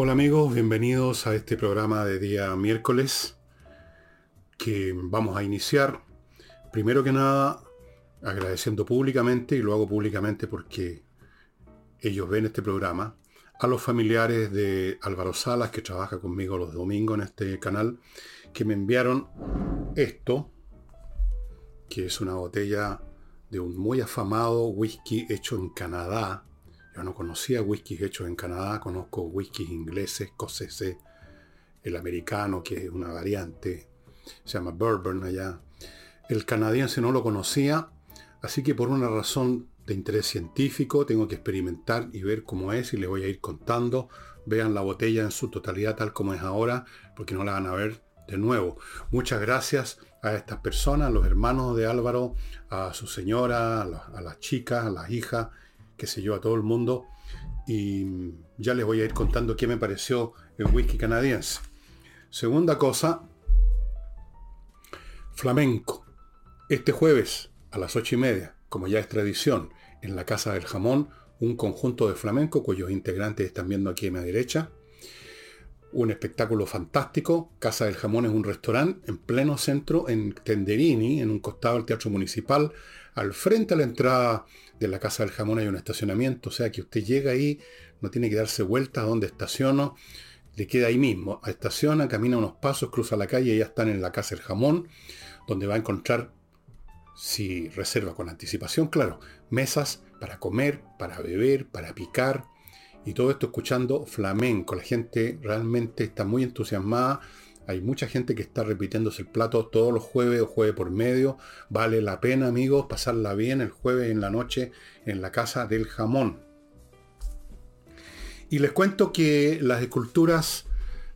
Hola amigos, bienvenidos a este programa de día miércoles que vamos a iniciar. Primero que nada, agradeciendo públicamente, y lo hago públicamente porque ellos ven este programa, a los familiares de Álvaro Salas, que trabaja conmigo los domingos en este canal, que me enviaron esto, que es una botella de un muy afamado whisky hecho en Canadá, yo no conocía whiskies hechos en Canadá, conozco whiskies ingleses, escoceses, el americano, que es una variante, se llama bourbon allá. El canadiense no lo conocía, así que por una razón de interés científico tengo que experimentar y ver cómo es y le voy a ir contando. Vean la botella en su totalidad tal como es ahora, porque no la van a ver de nuevo. Muchas gracias a estas personas, a los hermanos de Álvaro, a su señora, a, las chicas, a las hijas qué sé yo, a todo el mundo. Y ya les voy a ir contando qué me pareció el whisky canadiense. Segunda cosa, flamenco. Este jueves a las ocho y media, como ya es tradición, en la Casa del Jamón, un conjunto de flamenco cuyos integrantes están viendo aquí a mi derecha. Un espectáculo fantástico. Casa del Jamón es un restaurante en pleno centro, en Tenderini, en un costado del Teatro Municipal, al frente a la entrada de la Casa del Jamón hay un estacionamiento, o sea que usted llega ahí, no tiene que darse vueltas a donde estaciono, le queda ahí mismo, estaciona, camina unos pasos, cruza la calle y ya están en la Casa del Jamón, donde va a encontrar, si reserva con anticipación, claro, mesas para comer, para beber, para picar, y todo esto escuchando flamenco. La gente realmente está muy entusiasmada hay mucha gente que está repitiéndose el plato todos los jueves o jueves por medio. Vale la pena, amigos, pasarla bien el jueves en la noche en la casa del jamón. Y les cuento que las esculturas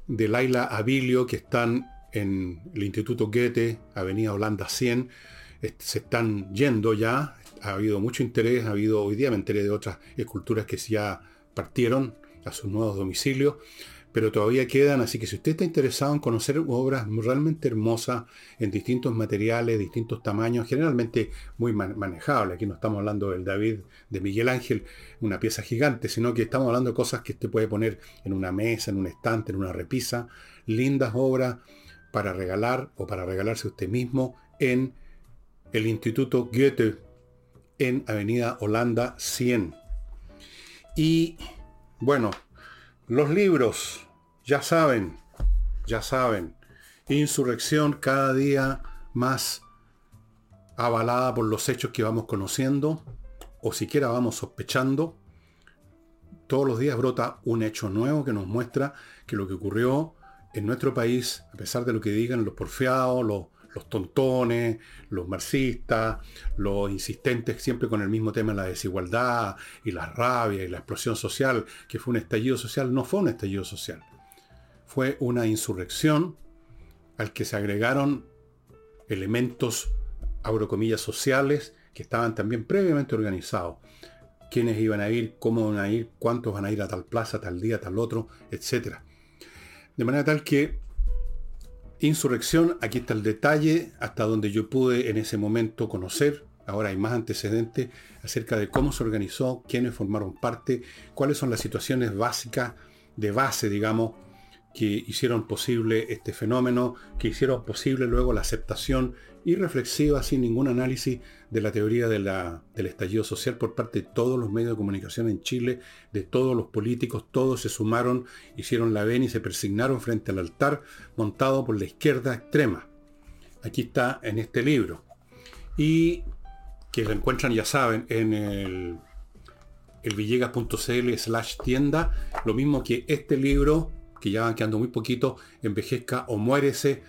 de Laila Abilio que están en el Instituto Goethe, Avenida Holanda 100, se están yendo ya. Ha habido mucho interés, ha habido, hoy día me enteré de otras esculturas que ya partieron a sus nuevos domicilios pero todavía quedan, así que si usted está interesado en conocer obras realmente hermosas en distintos materiales, distintos tamaños, generalmente muy manejables, aquí no estamos hablando del David de Miguel Ángel, una pieza gigante, sino que estamos hablando de cosas que usted puede poner en una mesa, en un estante, en una repisa, lindas obras para regalar o para regalarse usted mismo en el Instituto Goethe en Avenida Holanda 100. Y bueno, los libros, ya saben, ya saben, insurrección cada día más avalada por los hechos que vamos conociendo o siquiera vamos sospechando. Todos los días brota un hecho nuevo que nos muestra que lo que ocurrió en nuestro país, a pesar de lo que digan los porfiados, los los tontones, los marxistas, los insistentes siempre con el mismo tema, la desigualdad y la rabia y la explosión social, que fue un estallido social, no fue un estallido social. Fue una insurrección al que se agregaron elementos, abro comillas, sociales, que estaban también previamente organizados. Quiénes iban a ir, cómo van a ir, cuántos van a ir a tal plaza, tal día, tal otro, etc. De manera tal que Insurrección, aquí está el detalle, hasta donde yo pude en ese momento conocer, ahora hay más antecedentes acerca de cómo se organizó, quiénes formaron parte, cuáles son las situaciones básicas, de base, digamos, que hicieron posible este fenómeno, que hicieron posible luego la aceptación irreflexiva, sin ningún análisis de la teoría del estallido social por parte de todos los medios de comunicación en Chile, de todos los políticos, todos se sumaron, hicieron la vena y se persignaron frente al altar montado por la izquierda extrema. Aquí está en este libro. Y que lo encuentran, ya saben, en el, el villegas.cl slash tienda, lo mismo que este libro que ya van quedando muy poquito, envejezca o muérese,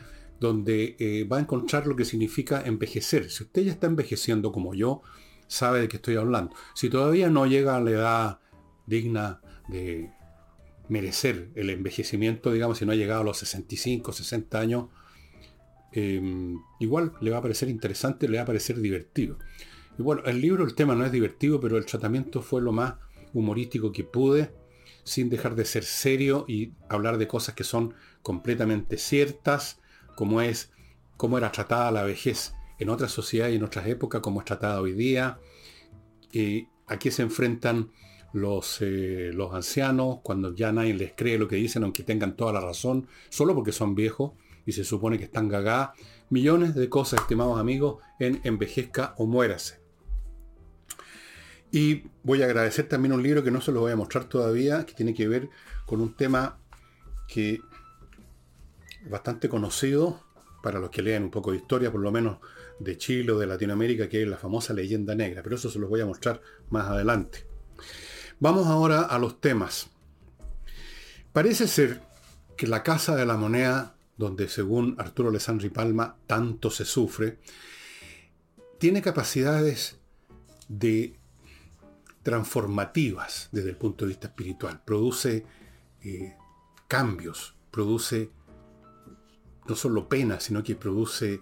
donde eh, va a encontrar lo que significa envejecer. Si usted ya está envejeciendo como yo, sabe de qué estoy hablando. Si todavía no llega a la edad digna de merecer el envejecimiento, digamos, si no ha llegado a los 65, 60 años, em, igual le va a parecer interesante, le va a parecer divertido. Y bueno, el libro, el tema no es divertido, pero el tratamiento fue lo más humorístico que pude sin dejar de ser serio y hablar de cosas que son completamente ciertas, como es cómo era tratada la vejez en otras sociedades y en otras épocas, como es tratada hoy día. Y aquí se enfrentan los, eh, los ancianos cuando ya nadie les cree lo que dicen, aunque tengan toda la razón, solo porque son viejos y se supone que están gagadas. Millones de cosas, estimados amigos, en Envejezca o Muérase. Y voy a agradecer también un libro que no se lo voy a mostrar todavía, que tiene que ver con un tema que bastante conocido para los que leen un poco de historia, por lo menos de Chile o de Latinoamérica, que es la famosa leyenda negra. Pero eso se los voy a mostrar más adelante. Vamos ahora a los temas. Parece ser que la Casa de la Moneda, donde según Arturo Alessandri Palma tanto se sufre, tiene capacidades de transformativas desde el punto de vista espiritual. Produce eh, cambios, produce no solo pena, sino que produce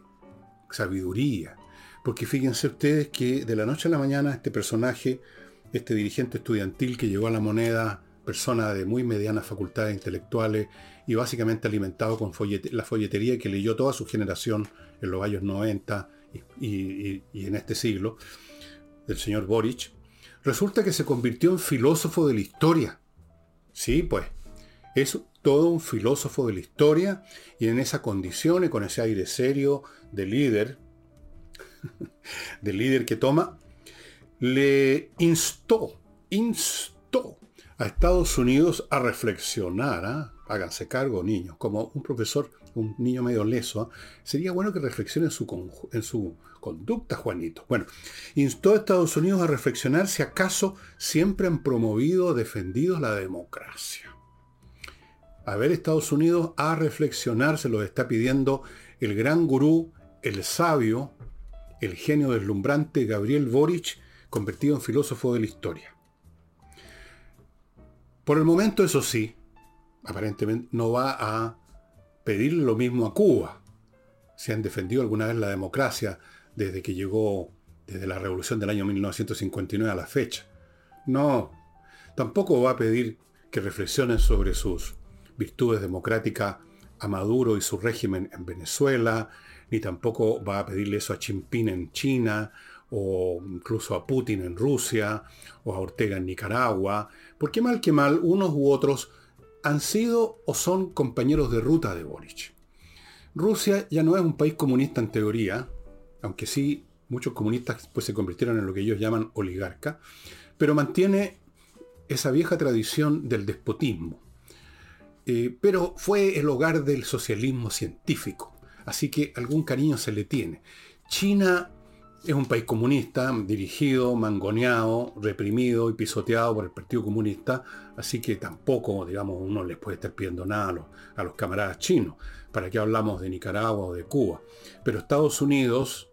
sabiduría. Porque fíjense ustedes que de la noche a la mañana este personaje, este dirigente estudiantil que llegó a la moneda, persona de muy medianas facultades intelectuales y básicamente alimentado con la folletería que leyó toda su generación en los años 90 y, en este siglo, del señor Boric, resulta que se convirtió en filósofo de la historia. Sí, pues, es todo un filósofo de la historia y en esa condición y con ese aire serio de líder, de líder que toma, le instó, instó a Estados Unidos a reflexionar, ¿ah? háganse cargo niños, como un profesor, un niño medio leso, ¿ah? sería bueno que reflexione su, en su conducta, Juanito. Bueno, instó a Estados Unidos a reflexionar si acaso siempre han promovido o defendido la democracia. A ver, Estados Unidos a reflexionar, se lo está pidiendo el gran gurú, el sabio, el genio deslumbrante Gabriel Boric, convertido en filósofo de la historia. Por el momento, eso sí, aparentemente no va a pedir lo mismo a Cuba. Si han defendido alguna vez la democracia desde que llegó, desde la revolución del año 1959 a la fecha. No, tampoco va a pedir que reflexionen sobre sus virtudes democráticas a Maduro y su régimen en Venezuela, ni tampoco va a pedirle eso a Jinping en China, o incluso a Putin en Rusia, o a Ortega en Nicaragua, porque mal que mal, unos u otros han sido o son compañeros de ruta de Boric. Rusia ya no es un país comunista en teoría, aunque sí muchos comunistas pues, se convirtieron en lo que ellos llaman oligarca, pero mantiene esa vieja tradición del despotismo. Eh, pero fue el hogar del socialismo científico, así que algún cariño se le tiene. China es un país comunista, dirigido, mangoneado, reprimido y pisoteado por el Partido Comunista, así que tampoco, digamos, uno les puede estar pidiendo nada a los, a los camaradas chinos. ¿Para qué hablamos de Nicaragua o de Cuba? Pero Estados Unidos,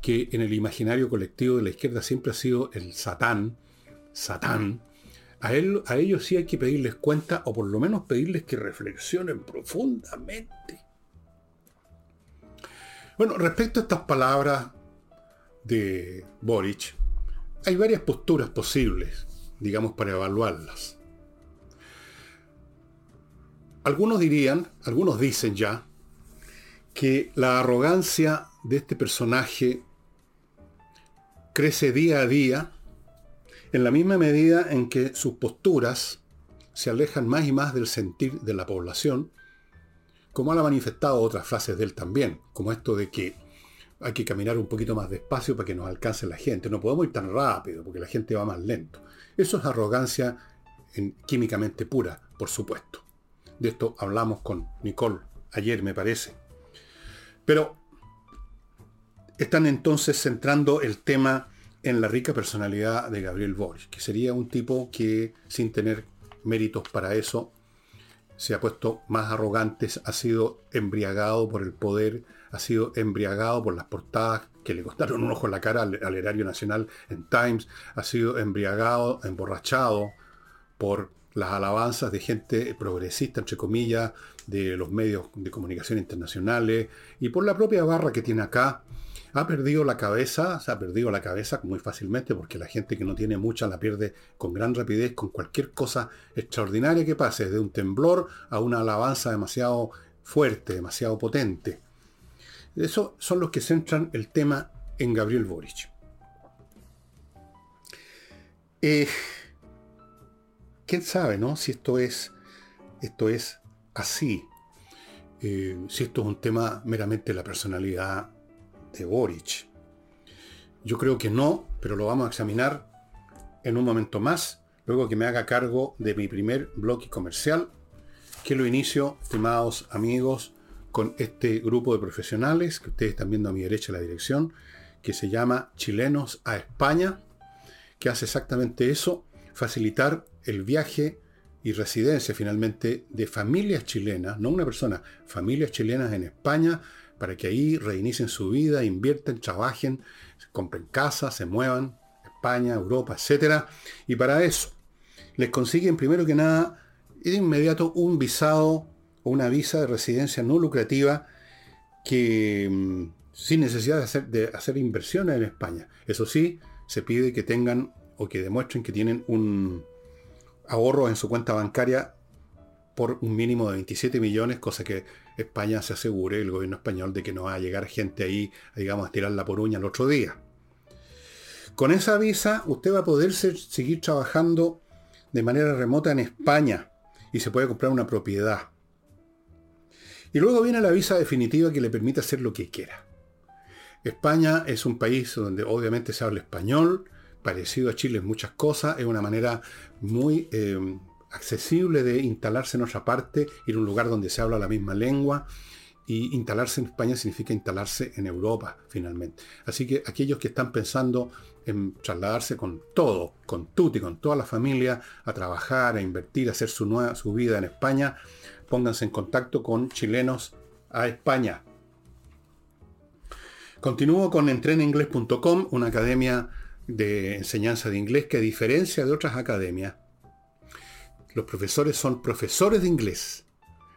que en el imaginario colectivo de la izquierda siempre ha sido el Satán, Satán, a, ellos sí hay que pedirles cuenta o por lo menos pedirles que reflexionen profundamente. Bueno, respecto a estas palabras de Boric, hay varias posturas posibles, digamos, para evaluarlas. Algunos dirían, algunos dicen ya, que la arrogancia de este personaje crece día a día en la misma medida en que sus posturas se alejan más y más del sentir de la población, como ha manifestado otras frases de él también, como esto de que hay que caminar un poquito más despacio para que nos alcance la gente, no podemos ir tan rápido porque la gente va más lento. Eso es arrogancia químicamente pura, por supuesto. De esto hablamos con Nicole ayer, me parece. Pero están entonces centrando el tema en la rica personalidad de Gabriel Boric, que sería un tipo que, sin tener méritos para eso, se ha puesto más arrogante, ha sido embriagado por el poder, ha sido embriagado por las portadas que le costaron un ojo en la cara al, al erario nacional en Times, ha sido embriagado, emborrachado por las alabanzas de gente progresista, entre comillas, de los medios de comunicación internacionales y por la propia barra que tiene acá, ha perdido la cabeza, se ha perdido la cabeza muy fácilmente porque la gente que no tiene mucha la pierde con gran rapidez con cualquier cosa extraordinaria que pase, de un temblor a una alabanza demasiado fuerte, demasiado potente. Esos son los que centran el tema en Gabriel Boric. Eh, ¿Quién sabe, no? Si esto es, esto es así. Eh, si esto es un tema meramente de la personalidad de Boric. Yo creo que no, pero lo vamos a examinar en un momento más, luego que me haga cargo de mi primer bloque comercial, que lo inicio, estimados amigos, con este grupo de profesionales, que ustedes están viendo a mi derecha la dirección, que se llama Chilenos a España, que hace exactamente eso, facilitar el viaje y residencia finalmente de familias chilenas, no una persona, familias chilenas en España, para que ahí reinicien su vida, invierten, trabajen, compren casas, se muevan, España, Europa, etc. Y para eso les consiguen primero que nada de inmediato un visado o una visa de residencia no lucrativa que mm, sin necesidad de hacer, de hacer inversiones en España. Eso sí, se pide que tengan o que demuestren que tienen un ahorro en su cuenta bancaria por un mínimo de 27 millones, cosa que España se asegure, el gobierno español, de que no va a llegar gente ahí, digamos, a tirarla por uña el otro día. Con esa visa usted va a poder seguir trabajando de manera remota en España y se puede comprar una propiedad. Y luego viene la visa definitiva que le permite hacer lo que quiera. España es un país donde obviamente se habla español, parecido a Chile en muchas cosas, es una manera muy eh, accesible de instalarse en otra parte, ir a un lugar donde se habla la misma lengua. Y instalarse en España significa instalarse en Europa, finalmente. Así que aquellos que están pensando en trasladarse con todo, con Tuti, con toda la familia, a trabajar, a invertir, a hacer su, nueva, su vida en España, pónganse en contacto con chilenos a España. Continúo con entreningles.com, una academia de enseñanza de inglés que a diferencia de otras academias, los profesores son profesores de inglés.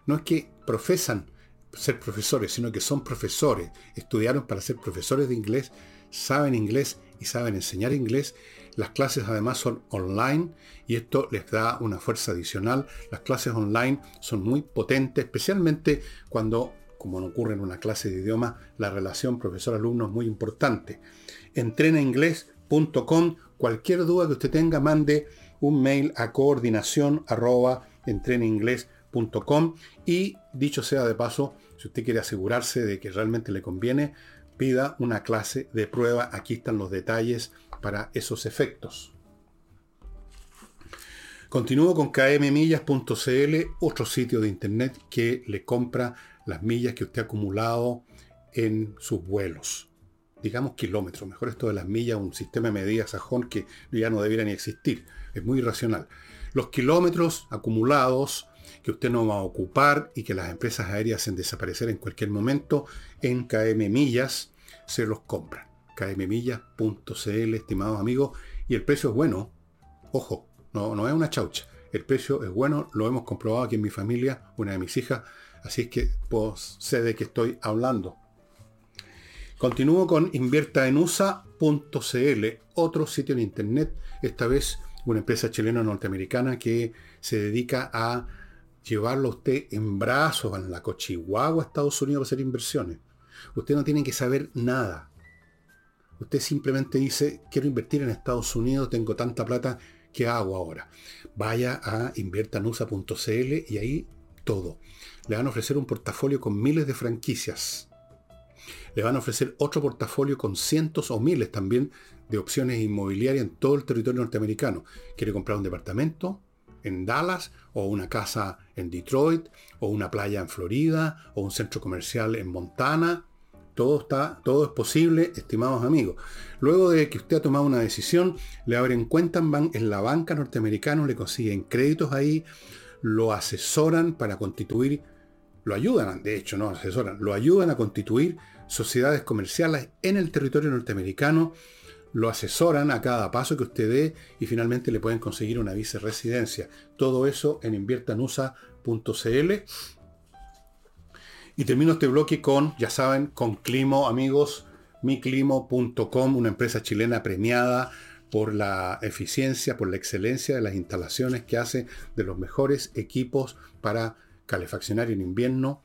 No es que profesan ser profesores, sino que son profesores. Estudiaron para ser profesores de inglés, saben inglés y saben enseñar inglés. Las clases además son online y esto les da una fuerza adicional. Las clases online son muy potentes, especialmente cuando, como no ocurre en una clase de idioma, la relación profesor-alumno es muy importante. Entrena inglés Cualquier duda que usted tenga, mande un mail a coordinación arroba y dicho sea de paso, si usted quiere asegurarse de que realmente le conviene, pida una clase de prueba. Aquí están los detalles para esos efectos. Continúo con kmmillas.cl, otro sitio de internet que le compra las millas que usted ha acumulado en sus vuelos digamos, kilómetros. Mejor esto de las millas, un sistema de medidas sajón que ya no debiera ni existir. Es muy irracional. Los kilómetros acumulados que usted no va a ocupar y que las empresas aéreas hacen desaparecer en cualquier momento, en KM Millas se los compran. kmmillas.cl, estimados amigos, y el precio es bueno. Ojo, no, no es una chaucha. El precio es bueno, lo hemos comprobado aquí en mi familia, una de mis hijas, así es que pues, sé de qué estoy hablando. Continúo con inviertaenusa.cl, otro sitio en internet, esta vez una empresa chilena norteamericana que se dedica a llevarlo a usted en brazos en la Cochihuahua a Estados Unidos para hacer inversiones. Usted no tiene que saber nada. Usted simplemente dice, quiero invertir en Estados Unidos, tengo tanta plata, ¿qué hago ahora? Vaya a inviertanusa.cl y ahí todo. Le van a ofrecer un portafolio con miles de franquicias le van a ofrecer otro portafolio con cientos o miles también de opciones inmobiliarias en todo el territorio norteamericano. ¿Quiere comprar un departamento en Dallas o una casa en Detroit o una playa en Florida o un centro comercial en Montana? Todo está, todo es posible, estimados amigos. Luego de que usted ha tomado una decisión, le abren cuenta en, en la banca norteamericana, le consiguen créditos ahí, lo asesoran para constituir, lo ayudan, de hecho, no asesoran, lo ayudan a constituir sociedades comerciales en el territorio norteamericano, lo asesoran a cada paso que usted dé y finalmente le pueden conseguir una residencia. Todo eso en inviertanusa.cl. Y termino este bloque con, ya saben, con Climo, amigos, miclimo.com, una empresa chilena premiada por la eficiencia, por la excelencia de las instalaciones que hace de los mejores equipos para calefaccionar en invierno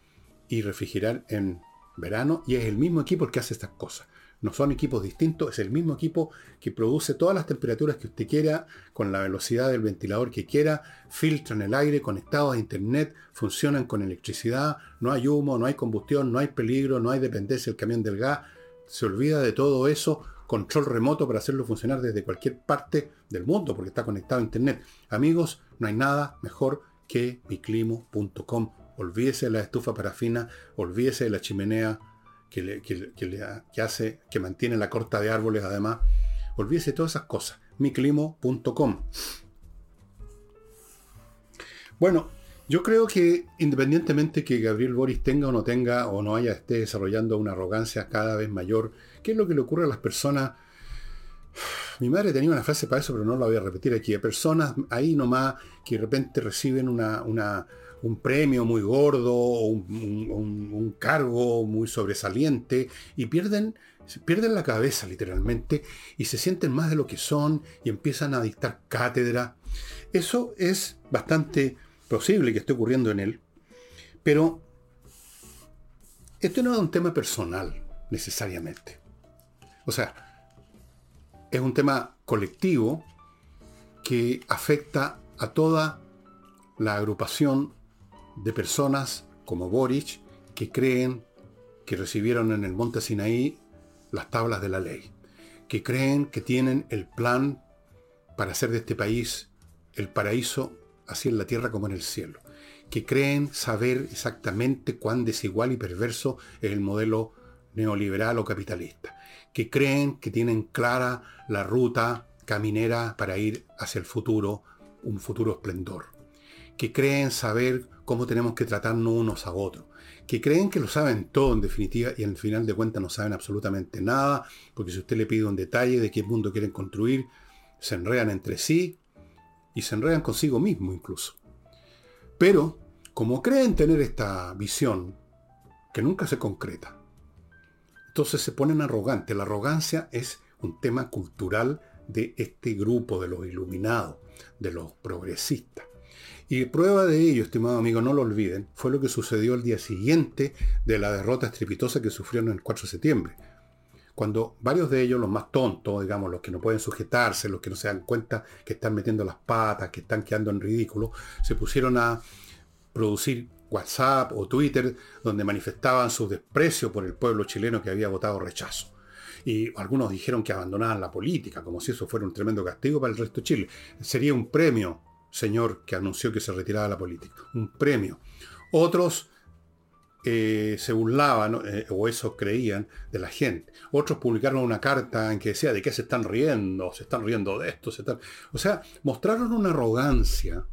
y refrigerar en verano, y es el mismo equipo que hace estas cosas. No son equipos distintos, es el mismo equipo que produce todas las temperaturas que usted quiera, con la velocidad del ventilador que quiera, filtran el aire, conectados a internet, funcionan con electricidad, no hay humo, no hay combustión, no hay peligro, no hay dependencia del camión del gas, se olvida de todo eso, control remoto para hacerlo funcionar desde cualquier parte del mundo, porque está conectado a internet. Amigos, no hay nada mejor que miclimo.com. Olvídese de la estufa parafina, olvídese de la chimenea que, le, hace, que mantiene la corta de árboles además. Olvídese todas esas cosas. miclimo.com. Bueno, yo creo que independientemente que Gabriel Boris tenga o no tenga o no haya esté desarrollando una arrogancia cada vez mayor, ¿qué es lo que le ocurre a las personas? Mi madre tenía una frase para eso, pero no la voy a repetir aquí. Hay personas ahí nomás que de repente reciben una, un premio muy gordo o un, cargo muy sobresaliente y pierden, pierden la cabeza literalmente y se sienten más de lo que son y empiezan a dictar cátedra. Eso es bastante posible que esté ocurriendo en él, pero esto no es un tema personal necesariamente. O sea, es un tema colectivo que afecta a toda la agrupación de personas como Boric que creen que recibieron en el monte Sinaí las tablas de la ley, que creen que tienen el plan para hacer de este país el paraíso así en la tierra como en el cielo, que creen saber exactamente cuán desigual y perverso es el modelo neoliberal o capitalista, que creen que tienen clara la ruta caminera para ir hacia el futuro, un futuro esplendor, que creen saber cómo tenemos que tratarnos unos a otros, que creen que lo saben todo en definitiva y al final de cuentas no saben absolutamente nada, porque si usted le pide un detalle de qué mundo quieren construir, se enredan entre sí y se enredan consigo mismo incluso. Pero, como creen tener esta visión, que nunca se concreta, entonces se ponen arrogantes. La arrogancia es un tema cultural de este grupo de los iluminados, de los progresistas. Y prueba de ello, estimado amigo, no lo olviden, fue lo que sucedió el día siguiente de la derrota estrepitosa que sufrieron el 4 de septiembre. Cuando varios de ellos, los más tontos, digamos, los que no pueden sujetarse, los que no se dan cuenta que están metiendo las patas, que están quedando en ridículo, se pusieron a producir WhatsApp o Twitter donde manifestaban su desprecio por el pueblo chileno que había votado rechazo. Y algunos dijeron que abandonaban la política, como si eso fuera un tremendo castigo para el resto de Chile. Sería un premio señor que anunció que se retiraba de la política. Un premio. Otros eh, se burlaban, eh, o eso creían, de la gente. Otros publicaron una carta en que decía de qué se están riendo, se están riendo de esto. O sea, mostraron una arrogancia,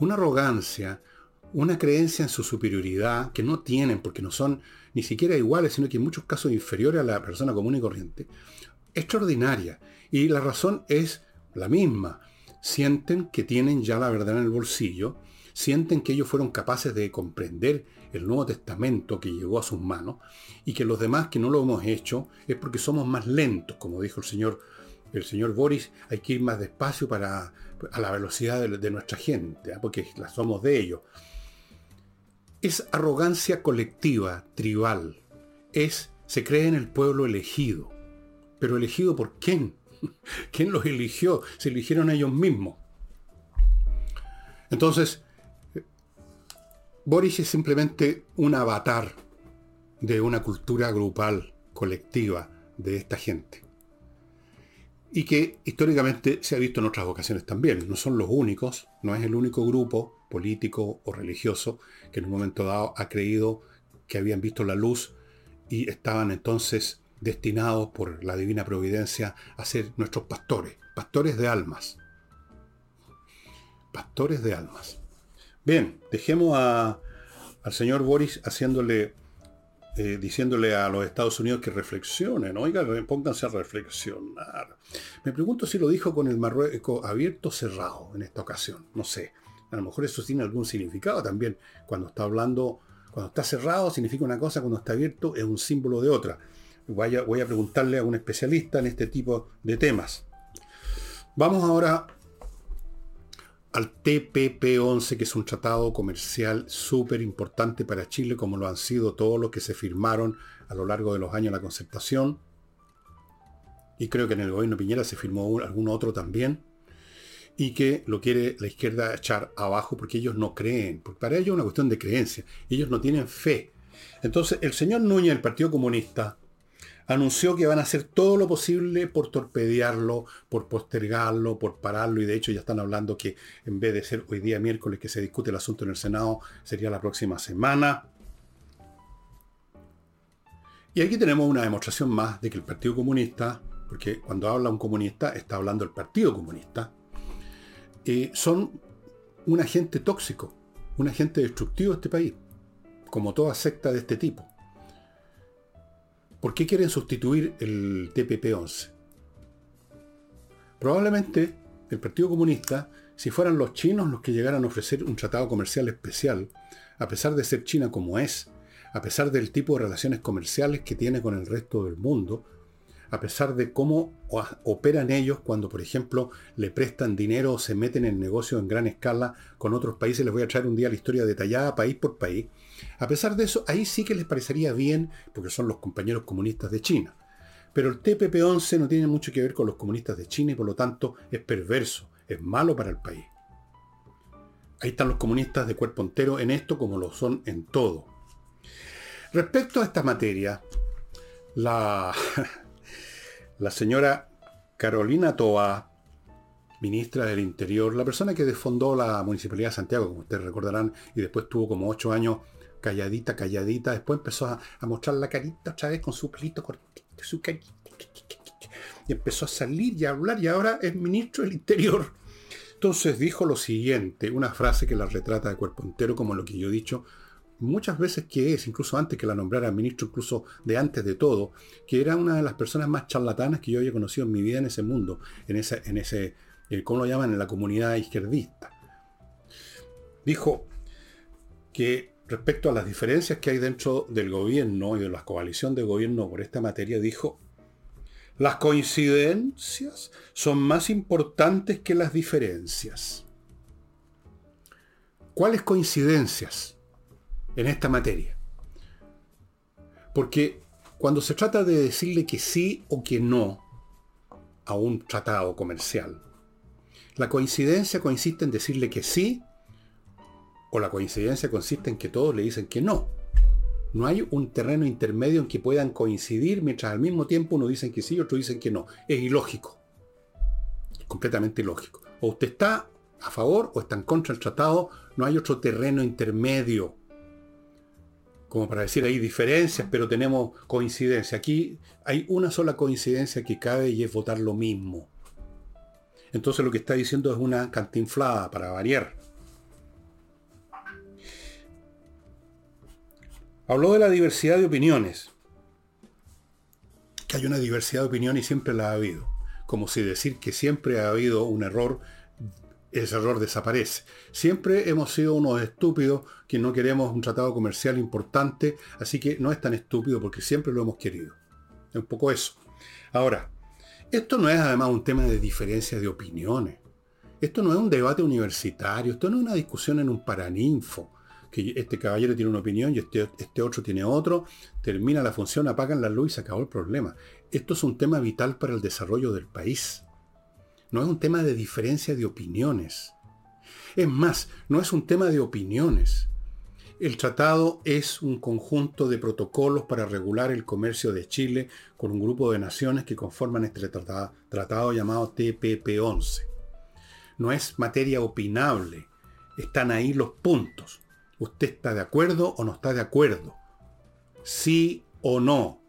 una arrogancia, una creencia en su superioridad que no tienen porque no son ni siquiera iguales, sino que en muchos casos inferiores a la persona común y corriente, extraordinaria. Y la razón es la misma sienten que tienen ya la verdad en el bolsillo, sienten que ellos fueron capaces de comprender el Nuevo Testamento que llegó a sus manos y que los demás que no lo hemos hecho es porque somos más lentos, como dijo el señor, el señor Boris, hay que ir más despacio para, a la velocidad de, nuestra gente, ¿ah? porque la somos de ellos. Es arrogancia colectiva, tribal. Es, se cree en el pueblo elegido. Pero elegido por quién? ¿Quién los eligió? Se eligieron ellos mismos. Entonces, Boris es simplemente un avatar de una cultura grupal, colectiva, de esta gente. Y que históricamente se ha visto en otras ocasiones también. No son los únicos, no es el único grupo político o religioso que en un momento dado ha creído que habían visto la luz y estaban entonces destinados por la divina providencia a ser nuestros pastores, pastores de almas. Pastores de almas. Bien, dejemos al señor Boris haciéndole, eh, diciéndole a los Estados Unidos que reflexionen, oiga, pónganse a reflexionar. Me pregunto si lo dijo con el Marruecos abierto o cerrado en esta ocasión, no sé. A lo mejor eso tiene algún significado también. Cuando está hablando, cuando está cerrado significa una cosa, cuando está abierto es un símbolo de otra voy a preguntarle a un especialista en este tipo de temas. Vamos ahora al TPP-11, que es un tratado comercial súper importante para Chile, como lo han sido todos los que se firmaron a lo largo de los años de la concertación. Y creo que en el gobierno Piñera se firmó algún otro también. Y que lo quiere la izquierda echar abajo porque ellos no creen. Porque para ellos es una cuestión de creencia. Ellos no tienen fe. Entonces, el señor Núñez del Partido Comunista anunció que van a hacer todo lo posible por torpedearlo, por postergarlo, por pararlo, y de hecho ya están hablando que en vez de ser hoy día miércoles que se discute el asunto en el Senado, sería la próxima semana. Y aquí tenemos una demostración más de que el Partido Comunista, porque cuando habla un comunista está hablando el Partido Comunista, eh, son un agente tóxico, un agente destructivo de este país, como toda secta de este tipo. ¿Por qué quieren sustituir el TPP-11? Probablemente el Partido Comunista, si fueran los chinos los que llegaran a ofrecer un tratado comercial especial, a pesar de ser China como es, a pesar del tipo de relaciones comerciales que tiene con el resto del mundo, a pesar de cómo operan ellos cuando, por ejemplo, le prestan dinero o se meten en negocios en gran escala con otros países. Les voy a traer un día la historia detallada país por país. A pesar de eso, ahí sí que les parecería bien, porque son los compañeros comunistas de China. Pero el TPP-11 no tiene mucho que ver con los comunistas de China y por lo tanto es perverso, es malo para el país. Ahí están los comunistas de cuerpo entero en esto como lo son en todo. Respecto a esta materia, la, señora Carolina Toa, ministra del Interior, la persona que defondó la Municipalidad de Santiago, como ustedes recordarán, y después tuvo como ocho años calladita, calladita, después empezó a, mostrar la carita otra vez con su pelito cortito, su carita, y empezó a salir y a hablar, y ahora es ministro del Interior. Entonces dijo lo siguiente, una frase que la retrata de cuerpo entero, como lo que yo he dicho muchas veces que es, incluso antes que la nombrara ministro, incluso de antes de todo, que era una de las personas más charlatanas que yo había conocido en mi vida en ese mundo, en ese, en ese eh, ¿cómo lo llaman? En la comunidad izquierdista. Dijo que respecto a las diferencias que hay dentro del gobierno y de la coalición de gobierno por esta materia, dijo, las coincidencias son más importantes que las diferencias. ¿Cuáles coincidencias? en esta materia. Porque cuando se trata de decirle que sí o que no a un tratado comercial, la coincidencia consiste en decirle que sí o la coincidencia consiste en que todos le dicen que no. No hay un terreno intermedio en que puedan coincidir mientras al mismo tiempo uno dicen que sí y otro dicen que no. Es ilógico. completamente ilógico. O usted está a favor o está en contra del tratado. No hay otro terreno intermedio como para decir hay diferencias, pero tenemos coincidencia. Aquí hay una sola coincidencia que cabe y es votar lo mismo. Entonces lo que está diciendo es una cantinflada para variar. Habló de la diversidad de opiniones. Que hay una diversidad de opiniones y siempre la ha habido. Como si decir que siempre ha habido un error ese error desaparece. Siempre hemos sido unos estúpidos que no queremos un tratado comercial importante, así que no es tan estúpido porque siempre lo hemos querido. Es un poco eso. Ahora, esto no es además un tema de diferencia de opiniones. Esto no es un debate universitario, esto no es una discusión en un paraninfo, que este caballero tiene una opinión y este, este otro tiene otro, termina la función, apagan la luz y se acabó el problema. Esto es un tema vital para el desarrollo del país. No es un tema de diferencia de opiniones. Es más, no es un tema de opiniones. El tratado es un conjunto de protocolos para regular el comercio de Chile con un grupo de naciones que conforman este tratado, tratado llamado TPP-11. No es materia opinable. Están ahí los puntos. ¿Usted está de acuerdo o no está de acuerdo? Sí o no.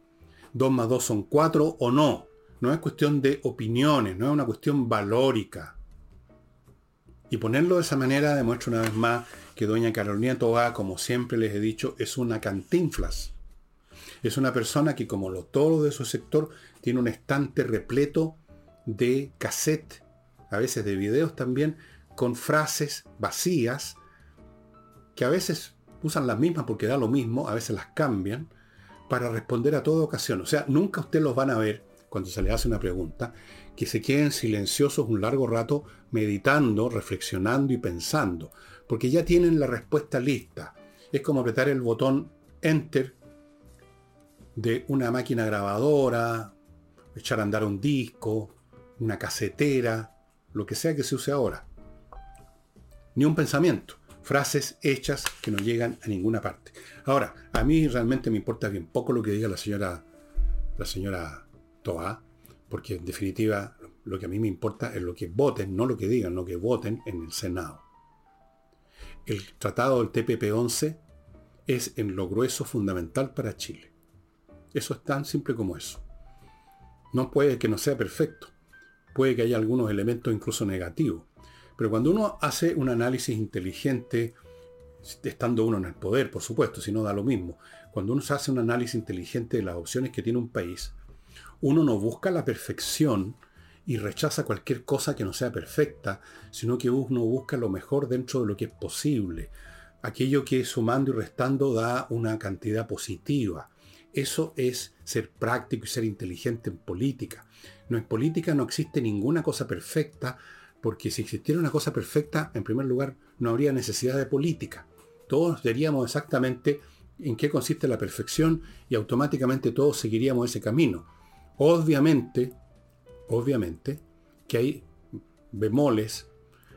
Dos más dos son cuatro o no no es cuestión de opiniones, no es una cuestión valórica. Y ponerlo de esa manera demuestra una vez más que doña Carolina Toa, como siempre les he dicho, es una cantinflas. Es una persona que, como lo, todo de su sector, tiene un estante repleto de cassette, a veces de videos también, con frases vacías, que a veces usan las mismas porque da lo mismo, a veces las cambian, para responder a toda ocasión. O sea, nunca ustedes los van a ver cuando se le hace una pregunta, que se queden silenciosos un largo rato meditando, reflexionando y pensando, porque ya tienen la respuesta lista. Es como apretar el botón Enter de una máquina grabadora, echar a andar un disco, una casetera, lo que sea que se use ahora. Ni un pensamiento, frases hechas que no llegan a ninguna parte. Ahora, a mí realmente me importa bien poco lo que diga la señora, la señora Toa, porque en definitiva lo que a mí me importa es lo que voten, no lo que digan, lo que voten en el Senado. El tratado del TPP-11 es en lo grueso fundamental para Chile. Eso es tan simple como eso. No puede que no sea perfecto. Puede que haya algunos elementos incluso negativos. Pero cuando uno hace un análisis inteligente, estando uno en el poder, por supuesto, si no da lo mismo, cuando uno hace un análisis inteligente de las opciones que tiene un país, uno no busca la perfección y rechaza cualquier cosa que no sea perfecta, sino que uno busca lo mejor dentro de lo que es posible. Aquello que sumando y restando da una cantidad positiva. Eso es ser práctico y ser inteligente en política. No en política no existe ninguna cosa perfecta, porque si existiera una cosa perfecta, en primer lugar, no habría necesidad de política. Todos veríamos exactamente en qué consiste la perfección y automáticamente todos seguiríamos ese camino. Obviamente, obviamente, que hay bemoles,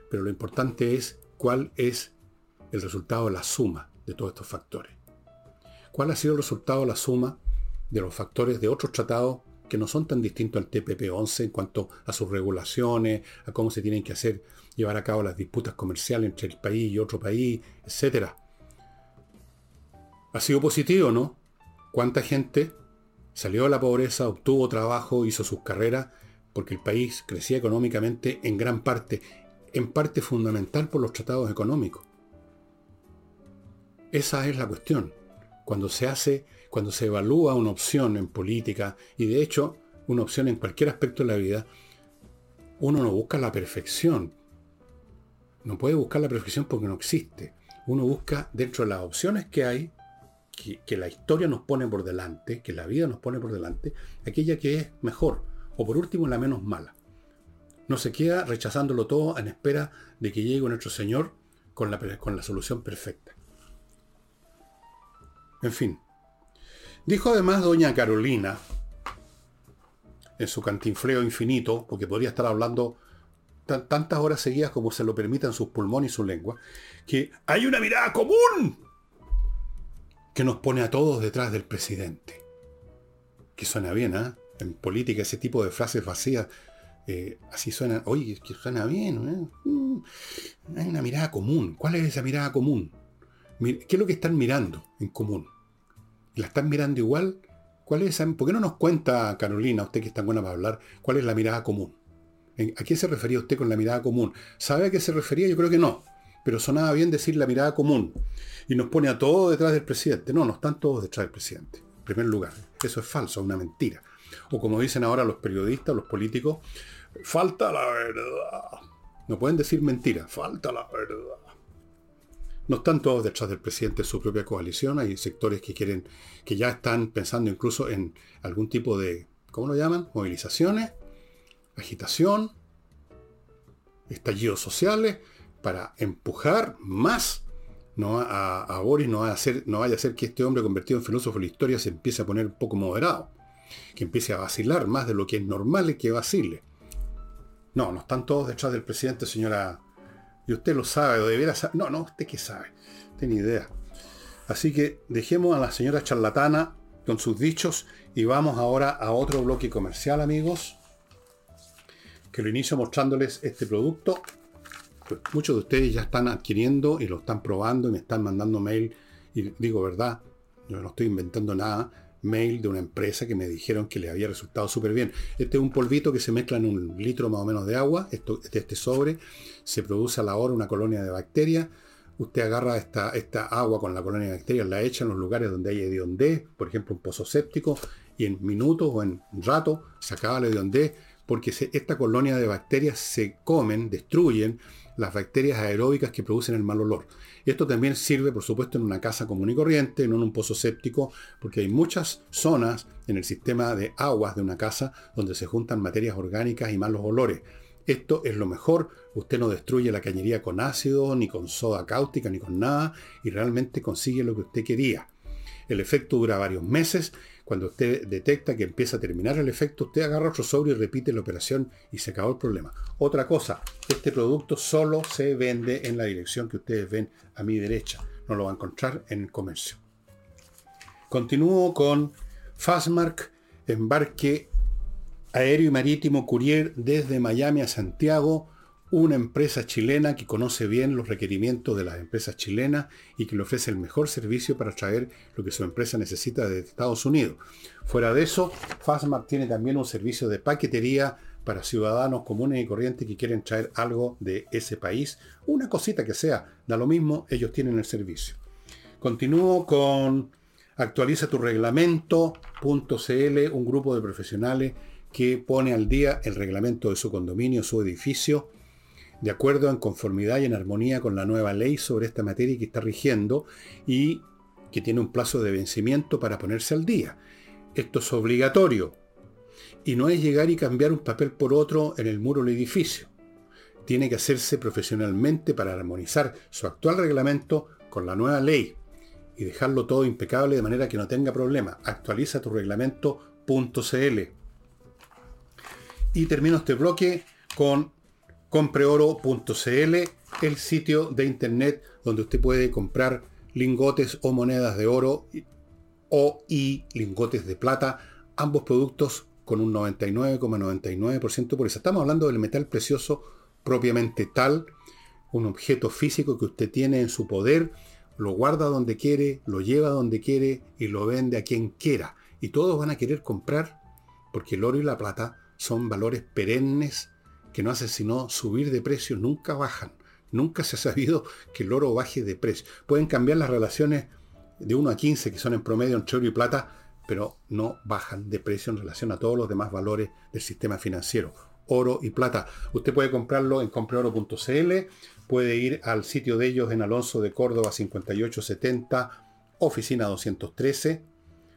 pero lo importante es cuál es el resultado de la suma de todos estos factores. ¿Cuál ha sido el resultado de la suma de los factores de otros tratados que no son tan distintos al TPP-11 en cuanto a sus regulaciones, a cómo se tienen que hacer, llevar a cabo las disputas comerciales entre el país y otro país, etc. Ha sido positivo, ¿no? ¿Cuánta gente salió de la pobreza, obtuvo trabajo, hizo sus carreras, porque el país crecía económicamente en gran parte, en parte fundamental por los tratados económicos? Esa es la cuestión. Cuando se hace cuando se evalúa una opción en política, y de hecho una opción en cualquier aspecto de la vida, uno no busca la perfección. No puede buscar la perfección porque no existe. Uno busca dentro de las opciones que hay, que, la historia nos pone por delante, que la vida nos pone por delante, aquella que es mejor, o por último la menos mala. No se queda rechazándolo todo en espera de que llegue nuestro Señor con la solución perfecta. En fin, Dijo además doña Carolina, en su cantinfleo infinito, porque podría estar hablando tantas horas seguidas como se lo permitan sus pulmones y su lengua, que hay una mirada común que nos pone a todos detrás del presidente. Que suena bien, ¿eh? En política ese tipo de frases vacías, eh, así suenan, oye, que suena bien, ¿eh? Mm, hay una mirada común. ¿Cuál es esa mirada común? ¿Qué es lo que están mirando en común? ¿La están mirando igual? ¿Cuál es ¿Por qué no nos cuenta, Carolina, usted que es tan buena para hablar, cuál es la mirada común? ¿A qué se refería usted con la mirada común? ¿Sabe a qué se refería? Yo creo que no. Pero sonaba bien decir la mirada común. Y nos pone a todos detrás del presidente. No, no están todos detrás del presidente. En primer lugar. Eso es falso, una mentira. O como dicen ahora los periodistas, los políticos, falta la verdad. No pueden decir mentira, falta la verdad. No están todos detrás del presidente de su propia coalición. Hay sectores que quieren, que ya están pensando incluso en algún tipo de, ¿cómo lo llaman? Movilizaciones, agitación, estallidos sociales para empujar más no a, Boris no, a no vaya a ser que este hombre convertido en filósofo de la historia se empiece a poner un poco moderado, que empiece a vacilar más de lo que es normal que vacile. No, no están todos detrás del presidente, señora y usted lo sabe, o debería saber. No, no, usted qué sabe. Tiene idea. Así que dejemos a la señora charlatana con sus dichos y vamos ahora a otro bloque comercial, amigos. Que lo inicio mostrándoles este producto. Pues muchos de ustedes ya están adquiriendo y lo están probando y me están mandando mail. Y digo verdad, yo no estoy inventando nada mail de una empresa que me dijeron que le había resultado súper bien. Este es un polvito que se mezcla en un litro más o menos de agua, este, este sobre, se produce a la hora una colonia de bacterias. Usted agarra esta, esta agua con la colonia de bacterias, la echa en los lugares donde hay hedionde, por ejemplo un pozo séptico, y en minutos o en rato se acaba el hedionde, porque esta colonia de bacterias se comen, destruyen las bacterias aeróbicas que producen el mal olor. Esto también sirve, por supuesto, en una casa común y corriente, no en un pozo séptico, porque hay muchas zonas en el sistema de aguas de una casa donde se juntan materias orgánicas y malos olores. Esto es lo mejor, usted no destruye la cañería con ácido, ni con soda cáustica, ni con nada, y realmente consigue lo que usted quería. El efecto dura varios meses. Cuando usted detecta que empieza a terminar el efecto, usted agarra otro sobre y repite la operación y se acabó el problema. Otra cosa, este producto solo se vende en la dirección que ustedes ven a mi derecha. No lo va a encontrar en el comercio. Continúo con Fastmark, embarque aéreo y marítimo Courier desde Miami a Santiago, una empresa chilena que conoce bien los requerimientos de las empresas chilenas y que le ofrece el mejor servicio para traer lo que su empresa necesita de Estados Unidos. Fuera de eso, Fastmark tiene también un servicio de paquetería para ciudadanos comunes y corrientes que quieren traer algo de ese país, una cosita que sea, da lo mismo, ellos tienen el servicio. Continúo con actualiza tu reglamento.cl, un grupo de profesionales que pone al día el reglamento de su condominio, su edificio, de acuerdo en conformidad y en armonía con la nueva ley sobre esta materia que está rigiendo y que tiene un plazo de vencimiento para ponerse al día. Esto es obligatorio y no es llegar y cambiar un papel por otro en el muro del edificio. Tiene que hacerse profesionalmente para armonizar su actual reglamento con la nueva ley y dejarlo todo impecable de manera que no tenga problema. Actualiza tu reglamento.cl. Y termino este bloque con compreoro.cl, el sitio de internet donde usted puede comprar lingotes o monedas de oro o y lingotes de plata, ambos productos con un 99,99% por eso. Estamos hablando del metal precioso propiamente tal, un objeto físico que usted tiene en su poder, lo guarda donde quiere, lo lleva donde quiere y lo vende a quien quiera. Y todos van a querer comprar porque el oro y la plata son valores perennes que no hacen sino subir de precio, nunca bajan. Nunca se ha sabido que el oro baje de precio. Pueden cambiar las relaciones de 1 a 15, que son en promedio entre oro y plata, pero no bajan de precio en relación a todos los demás valores del sistema financiero. Oro y plata. Usted puede comprarlo en compreoro.cl, puede ir al sitio de ellos en Alonso de Córdoba 5870, oficina 213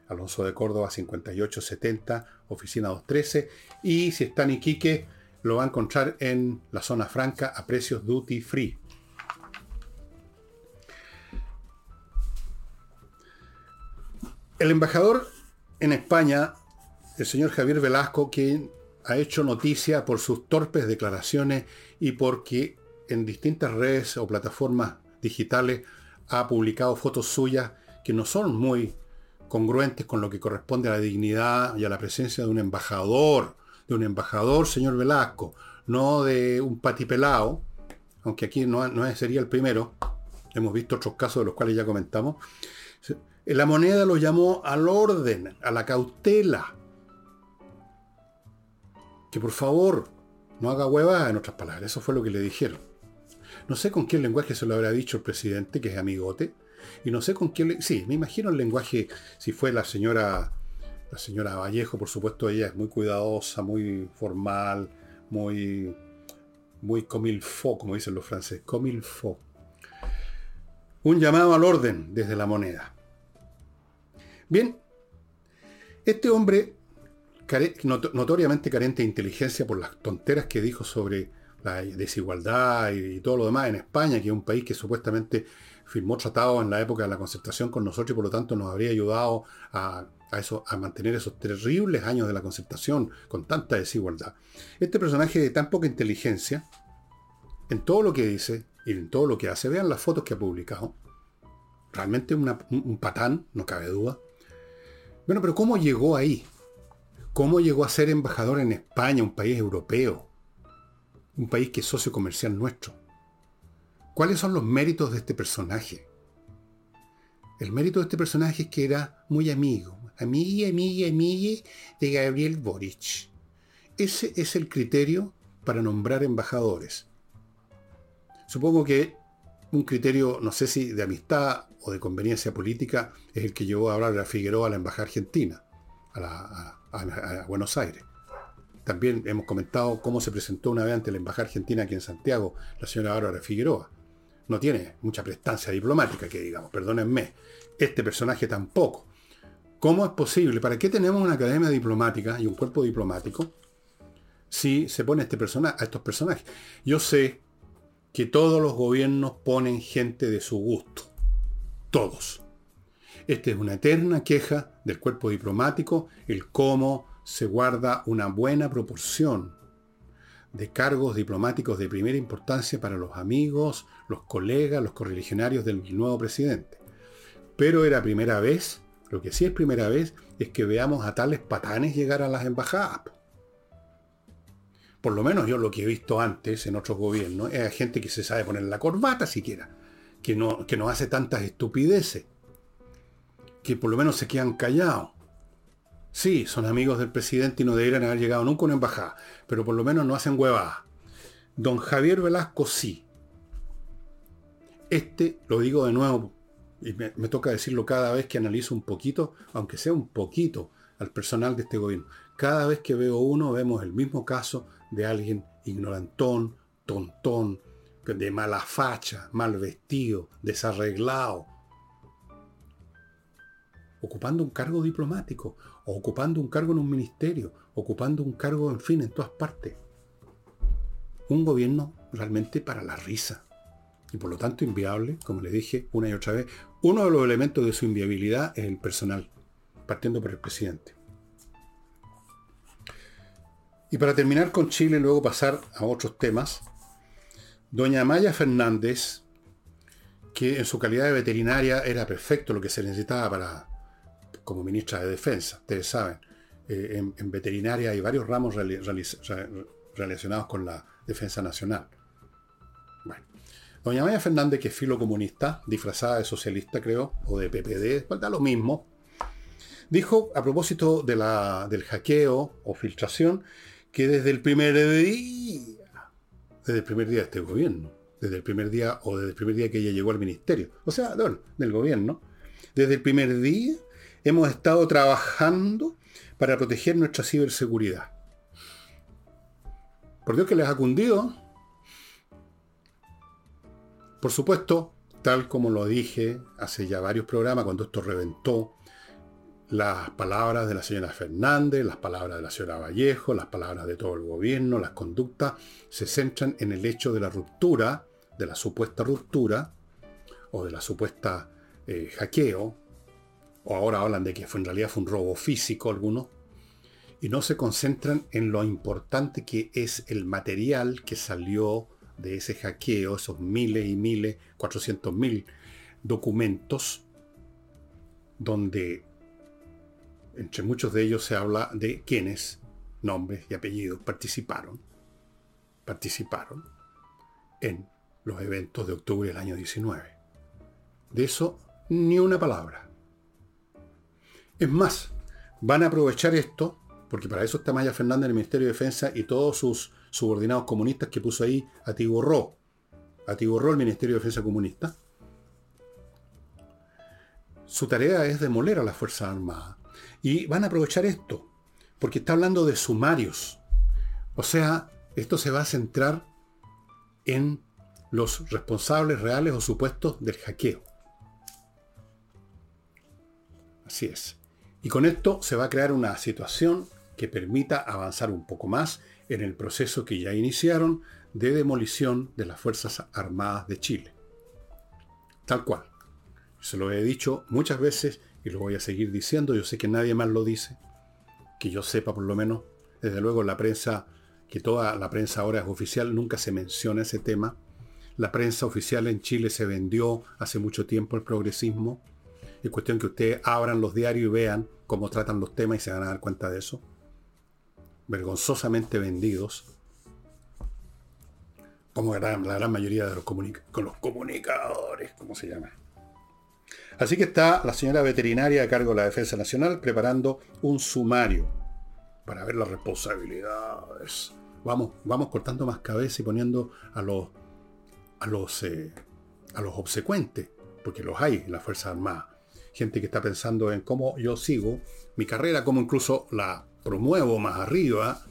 Alonso de Córdoba 5870, oficina 213. Y si está en Iquique, lo va a encontrar en la zona franca a precios duty free. El embajador en España, el señor Javier Velasco, que ha hecho noticia por sus torpes declaraciones y porque en distintas redes o plataformas digitales ha publicado fotos suyas que no son muy congruentes con lo que corresponde a la dignidad y a la presencia de un embajador, de un embajador, señor Velasco, no de un patipelao, aunque aquí no, no sería el primero, hemos visto otros casos de los cuales ya comentamos. La moneda lo llamó al orden, a la cautela. Que por favor no haga hueva en otras palabras. Eso fue lo que le dijeron. No sé con qué lenguaje se lo habrá dicho el presidente, que es amigote, y no sé con quién... Sí, me imagino el lenguaje, si fue la señora, la señora Vallejo, por supuesto, ella es muy cuidadosa, muy formal, muy, muy comilfo, como dicen los franceses, comilfo. Un llamado al orden desde la moneda. Bien, este hombre, notoriamente carente de inteligencia por las tonteras que dijo sobre la desigualdad y todo lo demás en España, que es un país que supuestamente firmó tratados en la época de la concertación con nosotros y por lo tanto nos habría ayudado a, eso, a mantener esos terribles años de la concertación con tanta desigualdad. Este personaje de tan poca inteligencia, en todo lo que dice y en todo lo que hace, vean las fotos que ha publicado, realmente un patán, no cabe duda. Bueno, pero ¿cómo llegó ahí? ¿Cómo llegó a ser embajador en España, un país europeo? Un país que es socio comercial nuestro. ¿Cuáles son los méritos de este personaje? El mérito de este personaje es que era muy amigo, amiga, amiga, amiga de Gabriel Boric. Ese es el criterio para nombrar embajadores. Supongo que un criterio, no sé si de amistad o de conveniencia política, es el que llevó a hablar a Figueroa a la embajada argentina, a, a Buenos Aires. también hemos comentado cómo se presentó una vez ante la Embajada Argentina aquí en Santiago, la señora Bárbara Figueroa. No tiene mucha prestancia diplomática, que digamos, perdónenme. Este personaje tampoco. ¿Cómo es posible? ¿Para qué tenemos una academia diplomática y un cuerpo diplomático si se pone este a estos personajes? Yo sé que todos los gobiernos ponen gente de su gusto. Todos. Esta es una eterna queja del cuerpo diplomático, el cómo se guarda una buena proporción de cargos diplomáticos de primera importancia para los amigos, los colegas, los correligionarios del nuevo presidente. Pero era primera vez, lo que sí es primera vez, es que veamos a tales patanes llegar a las embajadas. Por lo menos yo lo que he visto antes en otros gobiernos es gente que se sabe poner la corbata siquiera, que no, que no hace tantas estupideces, que por lo menos se quedan callados. Sí, son amigos del presidente y no deberían haber llegado nunca a una embajada, pero por lo menos no hacen huevadas. Don Javier Velasco sí. Este, lo digo de nuevo, y me, toca decirlo cada vez que analizo un poquito, aunque sea un poquito, al personal de este gobierno. Cada vez que veo uno, vemos el mismo caso de alguien ignorantón, tontón, de mala facha, mal vestido, desarreglado, ocupando un cargo diplomático, ocupando un cargo en un ministerio, ocupando un cargo, en fin, en todas partes. Un gobierno realmente para la risa. Y por lo tanto inviable, como le dije una y otra vez, uno de los elementos de su inviabilidad es el personal, partiendo por el presidente. Y para terminar con Chile, luego pasar a otros temas, doña Maya Fernández, que en su calidad de veterinaria era perfecto lo que se necesitaba para como ministra de Defensa, ustedes saben. Eh, en, veterinaria hay varios ramos relacionados con la defensa nacional. Bueno, doña Maya Fernández, que es filo comunista, disfrazada de socialista, creo, o de PPD, pues da lo mismo, dijo a propósito del hackeo o filtración que desde el primer día, desde el primer día de este gobierno, desde el primer día o desde el primer día que ella llegó al ministerio, o sea, bueno, del gobierno, desde el primer día hemos estado trabajando para proteger nuestra ciberseguridad. Por Dios que les ha cundido. Por supuesto, tal como lo dije hace ya varios programas, cuando esto reventó, las palabras de la señora Fernández, las palabras de la señora Vallejo, las palabras de todo el gobierno, las conductas, se centran en el hecho de la ruptura, de la supuesta ruptura, o de la supuesta eh, hackeo, o ahora hablan de que fue, en realidad fue un robo físico alguno, y no se concentran en lo importante que es el material que salió de ese hackeo, esos miles y miles, 400 mil documentos, donde entre muchos de ellos se habla de quienes, nombres y apellidos, participaron, participaron en los eventos de octubre del año 19. De eso ni una palabra. Es más, van a aprovechar esto, porque para eso está Maya Fernández en el Ministerio de Defensa y todos sus subordinados comunistas que puso ahí, atiborró, atiborró el Ministerio de Defensa comunista. Su tarea es demoler a las Fuerzas Armadas. Y van a aprovechar esto, porque está hablando de sumarios. O sea, esto se va a centrar en los responsables reales o supuestos del hackeo. Así es. Y con esto se va a crear una situación que permita avanzar un poco más en el proceso que ya iniciaron de demolición de las Fuerzas Armadas de Chile. Tal cual. Se lo he dicho muchas veces y lo voy a seguir diciendo, yo sé que nadie más lo dice, que yo sepa por lo menos, desde luego la prensa, que toda la prensa ahora es oficial, nunca se menciona ese tema. La prensa oficial en Chile se vendió hace mucho tiempo el progresismo. Es cuestión que ustedes abran los diarios y vean cómo tratan los temas y se van a dar cuenta de eso. Vergonzosamente vendidos. Como la gran, mayoría de los, con los comunicadores, ¿cómo se llama? Así que está la señora veterinaria a cargo de la Defensa Nacional preparando un sumario para ver las responsabilidades. Vamos, vamos cortando más cabeza y poniendo a los, a los, eh, a los obsecuentes, porque los hay en la Fuerza Armada. Gente que está pensando en cómo yo sigo mi carrera, cómo incluso la promuevo más arriba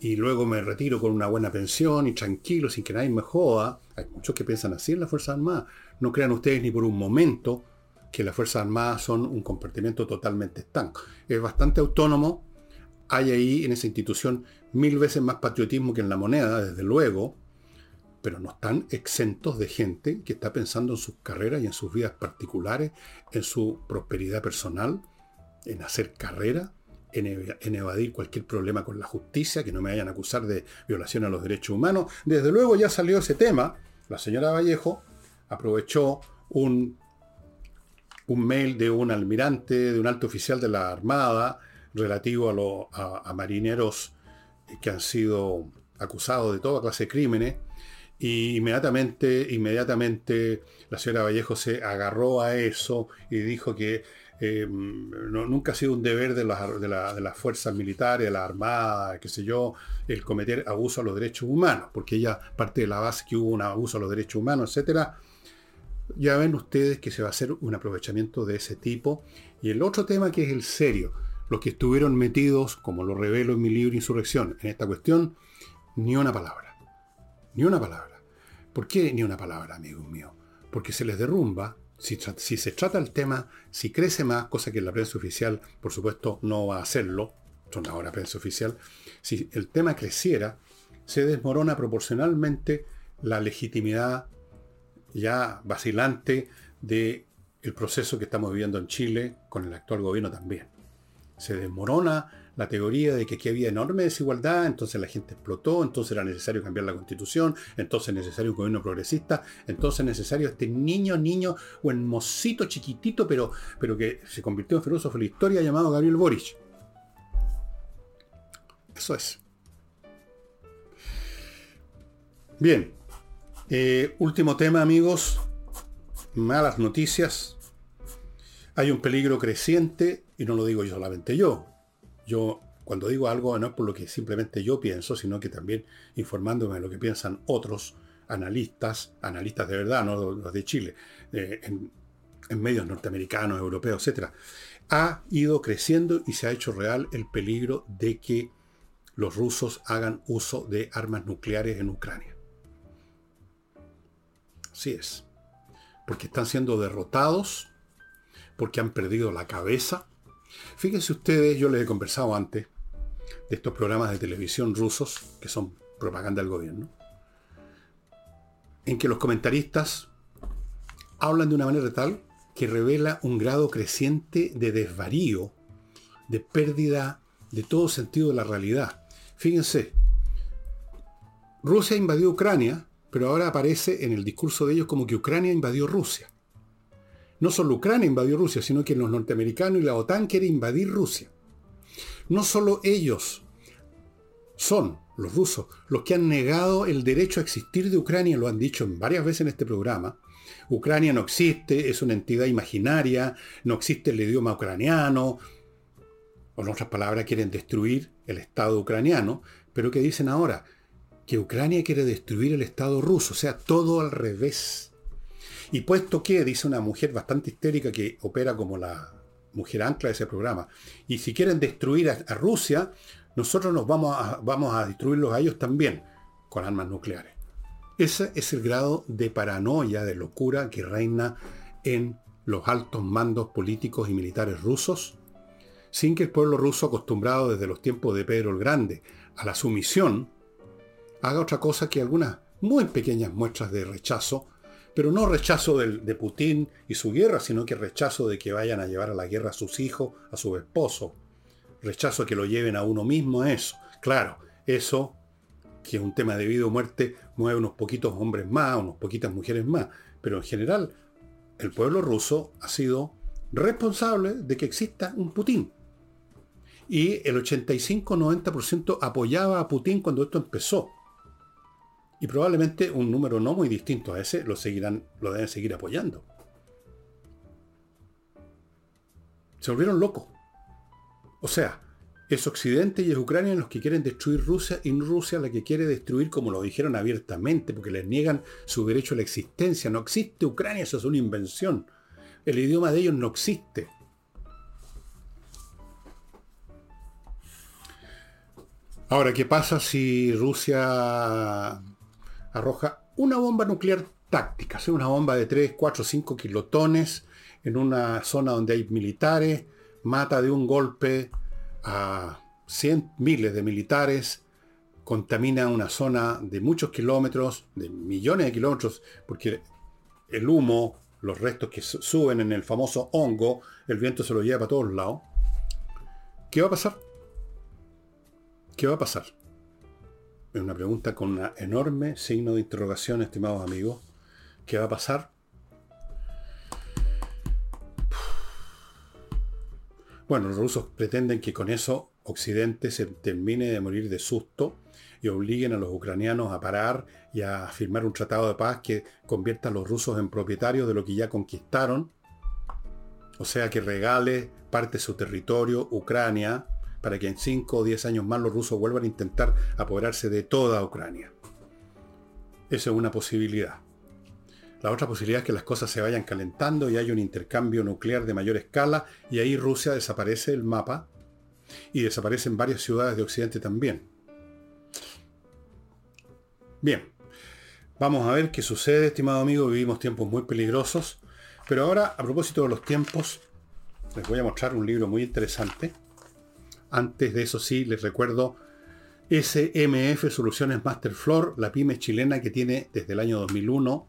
y luego me retiro con una buena pensión y tranquilo, sin que nadie me joda. Hay muchos que piensan así en las Fuerzas Armadas. No crean ustedes ni por un momento que las Fuerzas Armadas son un comportamiento totalmente estanco. Es bastante autónomo. Hay ahí en esa institución mil veces más patriotismo que en la moneda, desde luego, pero no están exentos de gente que está pensando en sus carreras y en sus vidas particulares, en su prosperidad personal, en hacer carrera, en, evadir cualquier problema con la justicia, que no me vayan a acusar de violación a los derechos humanos. Desde luego ya salió ese tema. La señora Vallejo aprovechó un, un mail de un almirante, de un alto oficial de la Armada, relativo a, a marineros que han sido acusados de toda clase de crímenes y inmediatamente, inmediatamente la señora Vallejo se agarró a eso y dijo que eh, nunca ha sido un deber de las, de, las fuerzas militares, de la Armada, qué sé yo, el cometer abuso a los derechos humanos, porque ella parte de la base que hubo un abuso a los derechos humanos, etcétera. Ya ven ustedes que se va a hacer un aprovechamiento de ese tipo. Y el otro tema que es el serio, los que estuvieron metidos, como lo revelo en mi libro Insurrección, en esta cuestión, ni una palabra. Ni una palabra. ¿Por qué ni una palabra, amigos míos? Porque se les derrumba, si, se trata el tema, si crece más, cosa que la prensa oficial, por supuesto, no va a hacerlo, son ahora prensa oficial, si el tema creciera, se desmorona proporcionalmente la legitimidad ya vacilante del el proceso que estamos viviendo en Chile con el actual gobierno también. Se desmorona la teoría de que aquí había enorme desigualdad, entonces la gente explotó, entonces era necesario cambiar la constitución, entonces es necesario un gobierno progresista, entonces es necesario este niño, niño, o mocito chiquitito, pero, pero que se convirtió en filósofo de la historia llamado Gabriel Boric. Eso es. Bien. Eh, último tema, amigos. Malas noticias. Hay un peligro creciente, y no lo digo yo solamente yo, yo cuando digo algo no es por lo que simplemente yo pienso, sino que también informándome de lo que piensan otros analistas, analistas de verdad, no los de Chile, eh, en, medios norteamericanos, europeos, etc., ha ido creciendo y se ha hecho real el peligro de que los rusos hagan uso de armas nucleares en Ucrania. Así es. Porque están siendo derrotados, porque han perdido la cabeza, Fíjense ustedes, yo les he conversado antes de estos programas de televisión rusos, que son propaganda del gobierno, en que los comentaristas hablan de una manera tal que revela un grado creciente de desvarío, de pérdida de todo sentido de la realidad. Fíjense, Rusia invadió Ucrania, pero ahora aparece en el discurso de ellos como que Ucrania invadió Rusia no solo Ucrania invadió Rusia, sino que los norteamericanos y la OTAN quieren invadir Rusia. No solo ellos son, los rusos, los que han negado el derecho a existir de Ucrania, lo han dicho varias veces en este programa. Ucrania no existe, es una entidad imaginaria, no existe el idioma ucraniano, o en otras palabras, quieren destruir el Estado ucraniano, pero ¿qué dicen ahora? Que Ucrania quiere destruir el Estado ruso, o sea, todo al revés. Y puesto que, dice una mujer bastante histérica que opera como la mujer ancla de ese programa, y si quieren destruir a, Rusia, nosotros nos vamos a, vamos a destruirlos a ellos también con armas nucleares. Ese es el grado de paranoia, de locura que reina en los altos mandos políticos y militares rusos, sin que el pueblo ruso, acostumbrado desde los tiempos de Pedro el Grande a la sumisión, haga otra cosa que algunas muy pequeñas muestras de rechazo pero no rechazo de, Putin y su guerra, sino que rechazo de que vayan a llevar a la guerra a sus hijos, a su esposo. Rechazo que lo lleven a uno mismo eso. Claro, eso, que es un tema de vida o muerte, mueve unos poquitos hombres más, unos poquitas mujeres más. Pero en general, el pueblo ruso ha sido responsable de que exista un Putin. Y el 85-90% apoyaba a Putin cuando esto empezó. Y probablemente un número no muy distinto a ese lo seguirán, lo deben seguir apoyando. Se volvieron locos. O sea, es Occidente y es Ucrania los que quieren destruir Rusia y Rusia la que quiere destruir, como lo dijeron abiertamente, porque les niegan su derecho a la existencia. No existe Ucrania, eso es una invención. El idioma de ellos no existe. Ahora, ¿qué pasa si Rusia arroja una bomba nuclear táctica? Es una bomba de 3, 4, 5 kilotones en una zona donde hay militares, mata de un golpe a cien miles de militares, contamina una zona de muchos kilómetros, de millones de kilómetros, porque el humo, los restos que suben en el famoso hongo, el viento se lo lleva para todos lados. ¿Qué va a pasar? ¿Qué va a pasar? Una pregunta con un enorme signo de interrogación, estimados amigos. ¿Qué va a pasar? Bueno, los rusos pretenden que con eso Occidente se termine de morir de susto y obliguen a los ucranianos a parar y a firmar un tratado de paz que convierta a los rusos en propietarios de lo que ya conquistaron. O sea, que regale parte de su territorio, Ucrania, para que en 5 o 10 años más los rusos vuelvan a intentar apoderarse de toda Ucrania. Esa es una posibilidad. La otra posibilidad es que las cosas se vayan calentando y haya un intercambio nuclear de mayor escala y ahí Rusia desaparece del mapa y desaparecen varias ciudades de Occidente también. Bien, vamos a ver qué sucede, estimado amigo. Vivimos tiempos muy peligrosos. Pero ahora, a propósito de los tiempos, les voy a mostrar un libro muy interesante. Antes de eso sí, les recuerdo SMF Soluciones Masterfloor, la pyme chilena que tiene desde el año 2001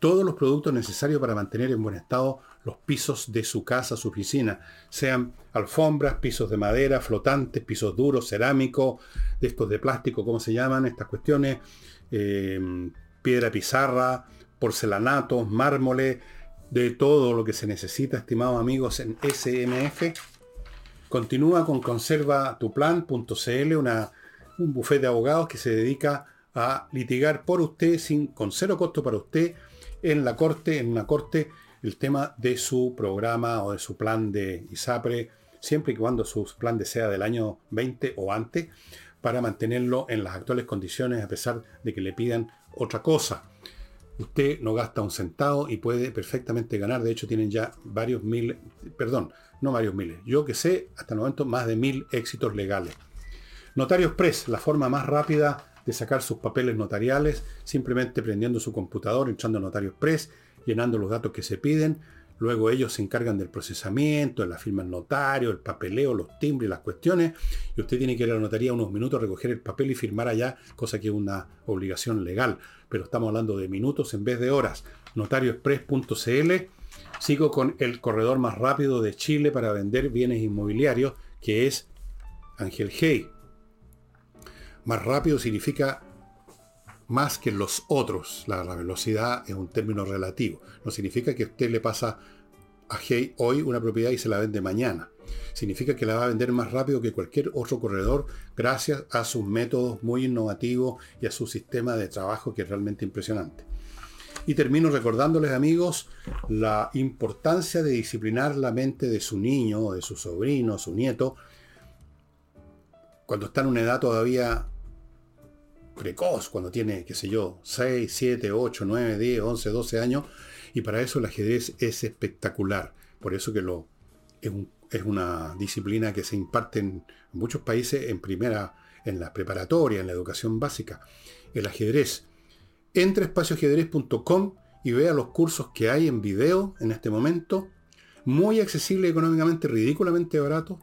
todos los productos necesarios para mantener en buen estado los pisos de su casa, su oficina, sean alfombras, pisos de madera, flotantes, pisos duros, cerámicos, de estos de plástico, ¿cómo se llaman estas cuestiones? Eh, piedra pizarra, porcelanatos, mármoles, de todo lo que se necesita, estimados amigos, en SMF. Continúa con conservatuplan.cl, un bufete de abogados que se dedica a litigar por usted sin, con cero costo para usted en la corte, en una corte, el tema de su programa o de su plan de ISAPRE, siempre y cuando su plan de sea del año 20 o antes, para mantenerlo en las actuales condiciones a pesar de que le pidan otra cosa. Usted no gasta un centavo y puede perfectamente ganar. De hecho, tienen ya varios mil, perdón, no varios miles. Yo que sé, hasta el momento, más de mil éxitos legales. Notarios Press, la forma más rápida de sacar sus papeles notariales, simplemente prendiendo su computador, entrando a Notarios Press, llenando los datos que se piden. Luego ellos se encargan del procesamiento, de la firma del notario, el papeleo, los timbres, las cuestiones. Y usted tiene que ir a la notaría unos minutos, recoger el papel y firmar allá, cosa que es una obligación legal. Pero estamos hablando de minutos en vez de horas. Notarioexpress.cl. Sigo con el corredor más rápido de Chile para vender bienes inmobiliarios, que es Ángel Hey. Más rápido significa más que los otros. La, velocidad es un término relativo. No significa que usted le pasa a Hey hoy una propiedad y se la vende mañana. Significa que la va a vender más rápido que cualquier otro corredor gracias a sus métodos muy innovativos y a su sistema de trabajo que es realmente impresionante. Y termino recordándoles amigos la importancia de disciplinar la mente de su niño, de su sobrino, su nieto, cuando está en una edad todavía precoz, cuando tiene, qué sé yo, 6, 7, 8, 9, 10, 11, 12 años, y para eso el ajedrez es espectacular. Por eso que lo, es, es una disciplina que se imparte en muchos países en primera, en la preparatoria, en la educación básica. El ajedrez. Entre a espacioajedrez.com y vea los cursos que hay en video en este momento. Muy accesible económicamente, ridículamente barato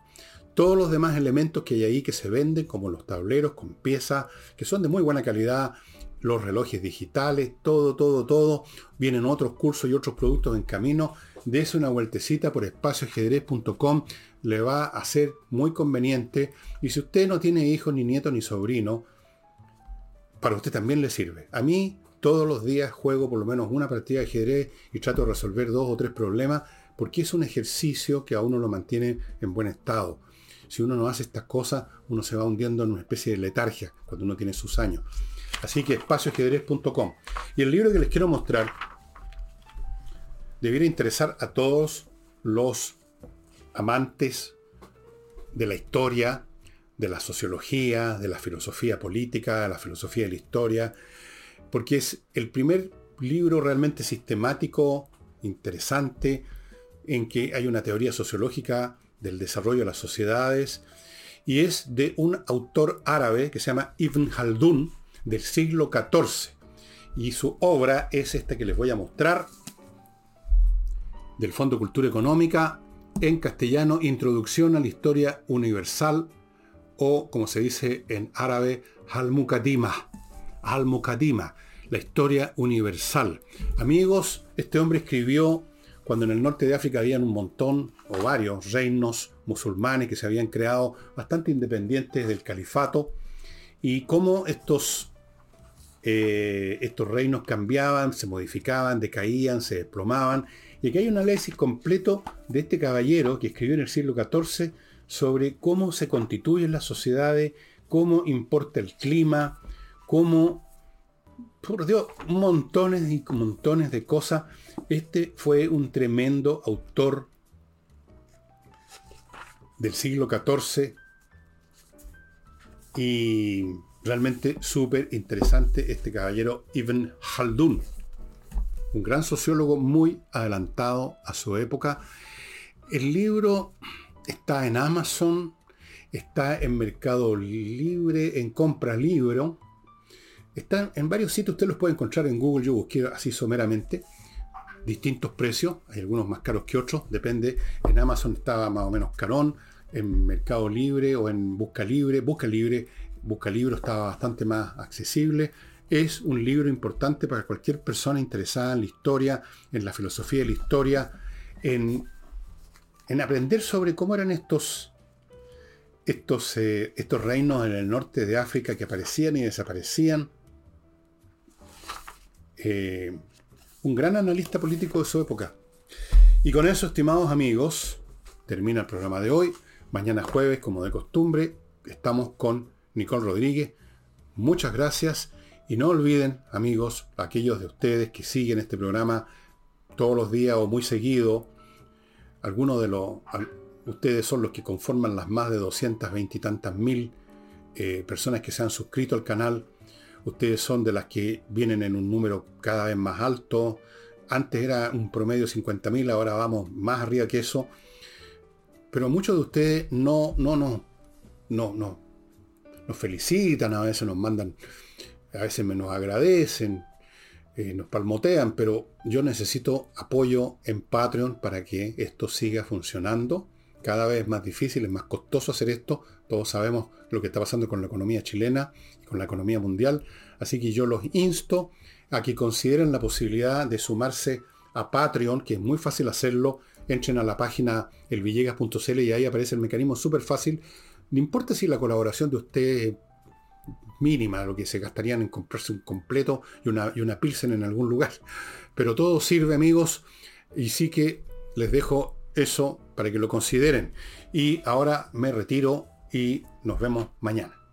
todos los demás elementos que hay ahí que se venden, como los tableros con piezas, que son de muy buena calidad, los relojes digitales, todo, todo, todo. Vienen otros cursos y otros productos en camino. Dese una vueltecita por espacioajedrez.com. Le va a ser muy conveniente. Y si usted no tiene hijos, ni nietos, ni sobrinos, para usted también le sirve. A mí todos los días juego por lo menos una partida de ajedrez y trato de resolver dos o tres problemas porque es un ejercicio que a uno lo mantiene en buen estado. Si uno no hace estas cosas, uno se va hundiendo en una especie de letargia cuando uno tiene sus años. Así que espacioajedrez.com. Y el libro que les quiero mostrar debiera interesar a todos los amantes de la historia, de la sociología, de la filosofía política, de la filosofía de la historia, porque es el primer libro realmente sistemático, interesante, en que hay una teoría sociológica del desarrollo de las sociedades y es de un autor árabe que se llama Ibn Haldun del siglo XIV. Y su obra es esta que les voy a mostrar del Fondo Cultura Económica en castellano, Introducción a la Historia Universal o como se dice en árabe, Al-Muqaddimah. Al-Muqaddimah, la historia universal. Amigos, este hombre escribió cuando en el norte de África habían un montón o varios reinos musulmanes que se habían creado bastante independientes del califato y cómo estos, eh, estos reinos cambiaban, se modificaban, decaían, se desplomaban. Y aquí hay un análisis completo de este caballero que escribió en el siglo XIV sobre cómo se constituyen las sociedades, cómo importa el clima, cómo, por Dios, montones y montones de cosas. Este fue un tremendo autor del siglo XIV y realmente súper interesante este caballero Ibn Haldun, un gran sociólogo muy adelantado a su época. El libro está en Amazon, está en Mercado Libre, en Compra Libro. Están en varios sitios, usted los puede encontrar en Google, yo busqué así someramente. Distintos precios, hay algunos más caros que otros, depende. En Amazon estaba más o menos carón, en Mercado Libre o en Busca Libre. Busca Libre, Busca Libro estaba bastante más accesible. Es un libro importante para cualquier persona interesada en la historia, en la filosofía de la historia, en en aprender sobre cómo eran estos, estos, eh, estos reinos en el norte de África que aparecían y desaparecían. Eh, un gran analista político de su época. Y con eso, estimados amigos, termina el programa de hoy. Mañana jueves, como de costumbre, estamos con Nicole Rodríguez. Muchas gracias y no olviden, amigos, aquellos de ustedes que siguen este programa todos los días o muy seguido, algunos de los, ustedes son los que conforman las más de 220 y tantas mil eh, personas que se han suscrito al canal. Ustedes son de las que vienen en un número cada vez más alto. Antes era un promedio de 50.000, ahora vamos más arriba que eso. Pero muchos de ustedes no, no, no, no, no, nos felicitan, a veces nos mandan, a veces nos agradecen, eh, nos palmotean, pero yo necesito apoyo en Patreon para que esto siga funcionando. Cada vez es más difícil, es más costoso hacer esto. Todos sabemos lo que está pasando con la economía chilena y con la economía mundial. Así que yo los insto a que consideren la posibilidad de sumarse a Patreon, que es muy fácil hacerlo. Entren a la página elvillegas.cl y ahí aparece el mecanismo súper fácil. No importa si la colaboración de ustedes mínima, lo que se gastarían en comprarse un completo y una, y una pilsen en algún lugar. Pero todo sirve, amigos, y sí que les dejo eso para que lo consideren. Y ahora me retiro y nos vemos mañana.